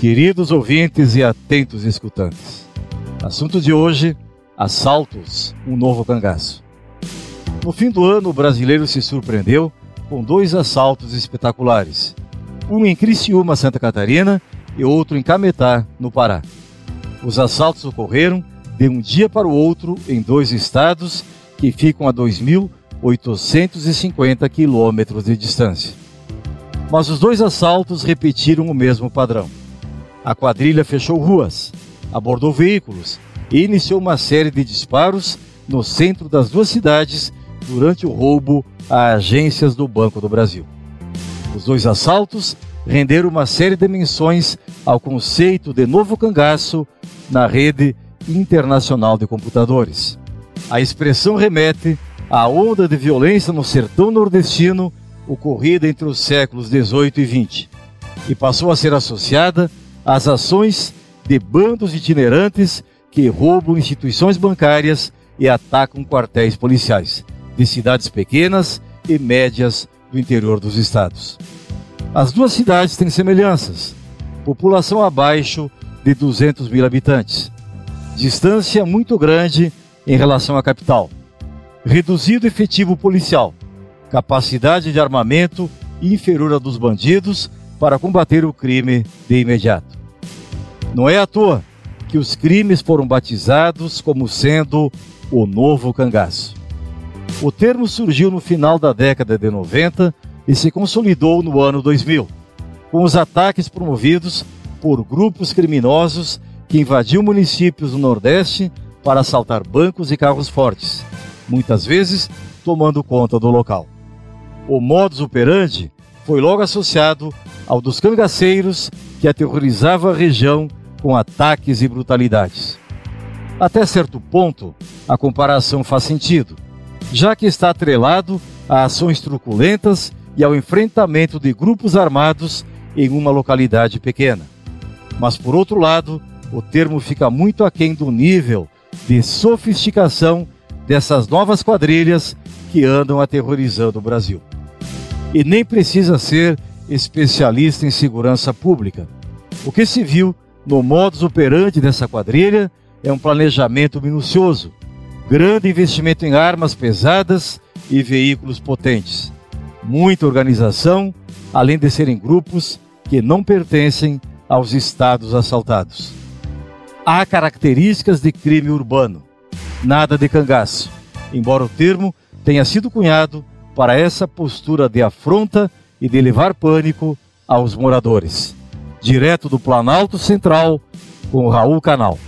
Queridos ouvintes e atentos escutantes, assunto de hoje: assaltos, um novo cangaço. No fim do ano, o brasileiro se surpreendeu com dois assaltos espetaculares. Um em Criciúma, Santa Catarina, e outro em Cametá, no Pará. Os assaltos ocorreram de um dia para o outro em dois estados que ficam a 2.850 quilômetros de distância. Mas os dois assaltos repetiram o mesmo padrão. A quadrilha fechou ruas, abordou veículos e iniciou uma série de disparos no centro das duas cidades durante o roubo a agências do Banco do Brasil. Os dois assaltos renderam uma série de menções ao conceito de novo cangaço na rede internacional de computadores. A expressão remete à onda de violência no sertão nordestino ocorrida entre os séculos 18 e 20 e passou a ser associada às ações de bandos itinerantes que roubam instituições bancárias e atacam quartéis policiais de cidades pequenas e médias do interior dos estados. As duas cidades têm semelhanças. População abaixo de 200 mil habitantes. Distância muito grande em relação à capital. Reduzido efetivo policial. Capacidade de armamento inferior à dos bandidos para combater o crime de imediato. Não é à toa que os crimes foram batizados como sendo o novo cangaço. O termo surgiu no final da década de 90 e se consolidou no ano 2000, com os ataques promovidos por grupos criminosos que invadiam municípios do Nordeste para assaltar bancos e carros fortes, muitas vezes tomando conta do local. O modus operandi foi logo associado ao dos cangaceiros que aterrorizava a região com ataques e brutalidades. Até certo ponto, a comparação faz sentido, já que está atrelado a ações truculentas e ao enfrentamento de grupos armados em uma localidade pequena. Mas, por outro lado, o termo fica muito aquém do nível de sofisticação dessas novas quadrilhas que andam aterrorizando o Brasil. E nem precisa ser especialista em segurança pública. O que se viu no modus operandi dessa quadrilha é um planejamento minucioso, grande investimento em armas pesadas e veículos potentes muita organização, além de serem grupos que não pertencem aos estados assaltados. Há características de crime urbano, nada de cangaço, embora o termo tenha sido cunhado para essa postura de afronta e de levar pânico aos moradores. Direto do Planalto Central, com Raul Canal.